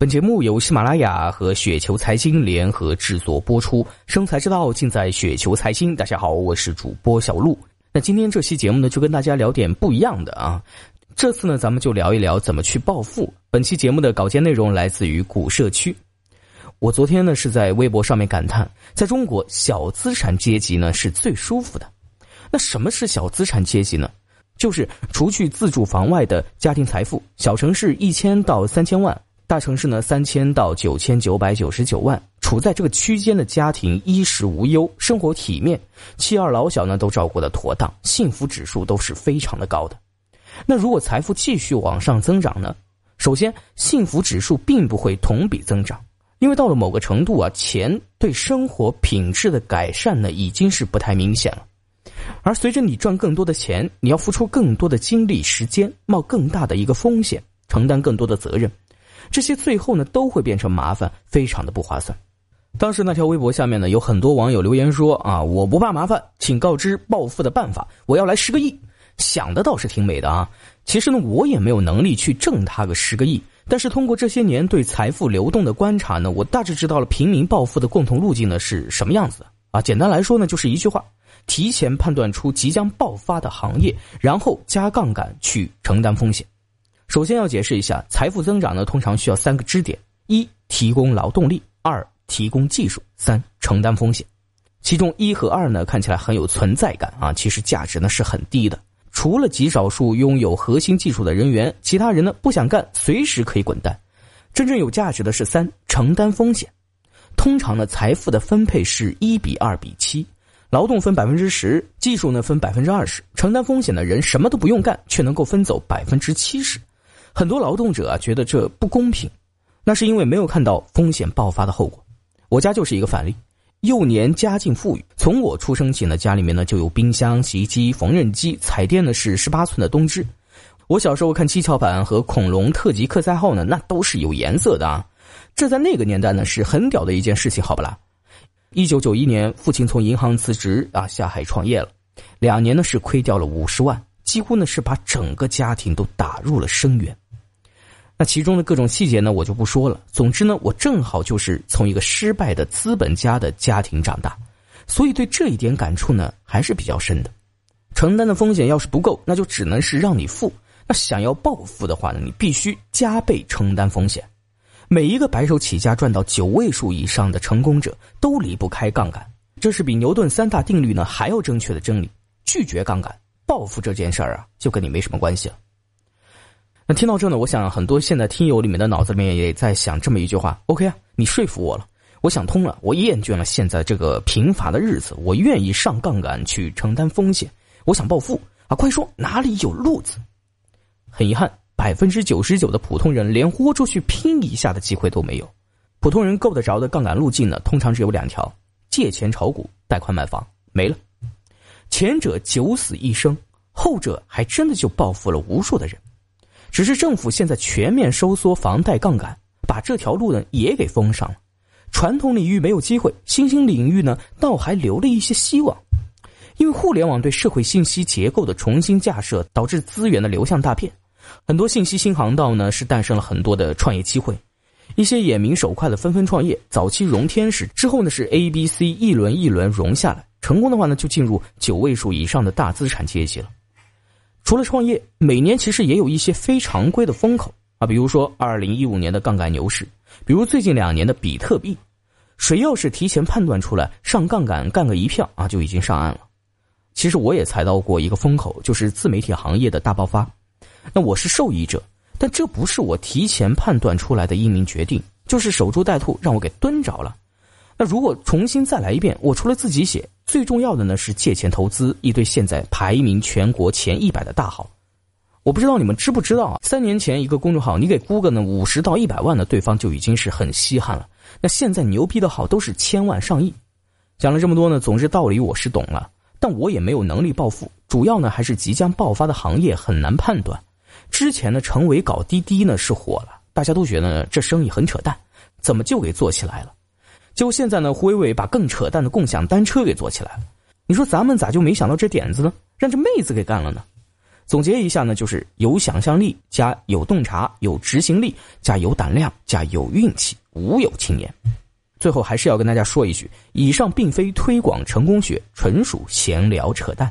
本节目由喜马拉雅和雪球财经联合制作播出，生财之道尽在雪球财经。大家好，我是主播小璐。那今天这期节目呢，就跟大家聊点不一样的啊。这次呢，咱们就聊一聊怎么去暴富。本期节目的稿件内容来自于古社区。我昨天呢是在微博上面感叹，在中国小资产阶级呢是最舒服的。那什么是小资产阶级呢？就是除去自住房外的家庭财富，小城市一千到三千万，大城市呢三千到九千九百九十九万，处在这个区间的家庭衣食无忧，生活体面，妻儿老小呢都照顾的妥当，幸福指数都是非常的高的。那如果财富继续往上增长呢？首先，幸福指数并不会同比增长，因为到了某个程度啊，钱对生活品质的改善呢已经是不太明显了。而随着你赚更多的钱，你要付出更多的精力、时间，冒更大的一个风险，承担更多的责任，这些最后呢都会变成麻烦，非常的不划算。当时那条微博下面呢有很多网友留言说啊，我不怕麻烦，请告知暴富的办法，我要来十个亿。想的倒是挺美的啊，其实呢我也没有能力去挣他个十个亿，但是通过这些年对财富流动的观察呢，我大致知道了平民暴富的共同路径呢是什么样子的啊。简单来说呢，就是一句话。提前判断出即将爆发的行业，然后加杠杆去承担风险。首先要解释一下，财富增长呢通常需要三个支点：一、提供劳动力；二、提供技术；三、承担风险。其中一和二呢看起来很有存在感啊，其实价值呢是很低的。除了极少数拥有核心技术的人员，其他人呢不想干，随时可以滚蛋。真正有价值的是三、承担风险。通常呢，财富的分配是一比二比七。劳动分百分之十，技术呢分百分之二十，承担风险的人什么都不用干，却能够分走百分之七十。很多劳动者啊觉得这不公平，那是因为没有看到风险爆发的后果。我家就是一个反例，幼年家境富裕，从我出生起呢，家里面呢就有冰箱、洗衣机、缝纫机，彩电呢是十八寸的东芝。我小时候看七巧板和恐龙特级课赛号呢，那都是有颜色的啊，这在那个年代呢是很屌的一件事情，好不啦？一九九一年，父亲从银行辞职啊，下海创业了。两年呢是亏掉了五十万，几乎呢是把整个家庭都打入了深渊。那其中的各种细节呢，我就不说了。总之呢，我正好就是从一个失败的资本家的家庭长大，所以对这一点感触呢还是比较深的。承担的风险要是不够，那就只能是让你富。那想要暴富的话呢，你必须加倍承担风险。每一个白手起家赚到九位数以上的成功者都离不开杠杆，这是比牛顿三大定律呢还要正确的真理。拒绝杠杆，暴富这件事儿啊，就跟你没什么关系了。那听到这呢，我想很多现在听友里面的脑子里面也在想这么一句话：OK 啊，你说服我了，我想通了，我厌倦了现在这个贫乏的日子，我愿意上杠杆去承担风险，我想暴富啊！快说哪里有路子？很遗憾。百分之九十九的普通人连豁出去拼一下的机会都没有。普通人够得着的杠杆路径呢，通常只有两条：借钱炒股、贷款买房，没了。前者九死一生，后者还真的就暴富了无数的人。只是政府现在全面收缩房贷杠杆，把这条路呢也给封上了。传统领域没有机会，新兴领域呢倒还留了一些希望。因为互联网对社会信息结构的重新架设，导致资源的流向大变。很多信息新航道呢，是诞生了很多的创业机会，一些眼明手快的纷纷创业。早期融天使之后呢，是 A、B、C 一轮一轮融下来，成功的话呢，就进入九位数以上的大资产阶级了。除了创业，每年其实也有一些非常规的风口啊，比如说二零一五年的杠杆牛市，比如最近两年的比特币。谁要是提前判断出来上杠杆干个一票啊，就已经上岸了。其实我也踩到过一个风口，就是自媒体行业的大爆发。那我是受益者，但这不是我提前判断出来的英明决定，就是守株待兔，让我给蹲着了。那如果重新再来一遍，我除了自己写，最重要的呢是借钱投资一堆现在排名全国前一百的大号。我不知道你们知不知道啊？三年前一个公众号，你给估个呢五十到一百万的，对方就已经是很稀罕了。那现在牛逼的号都是千万上亿。讲了这么多呢，总之道理我是懂了，但我也没有能力暴富，主要呢还是即将爆发的行业很难判断。之前呢，成为搞滴滴呢是火了，大家都觉得这生意很扯淡，怎么就给做起来了？就现在呢，胡伟伟把更扯淡的共享单车给做起来了。你说咱们咋就没想到这点子呢？让这妹子给干了呢？总结一下呢，就是有想象力加有洞察，有执行力加有胆量加有运气，无有青年。最后还是要跟大家说一句，以上并非推广成功学，纯属闲聊扯淡。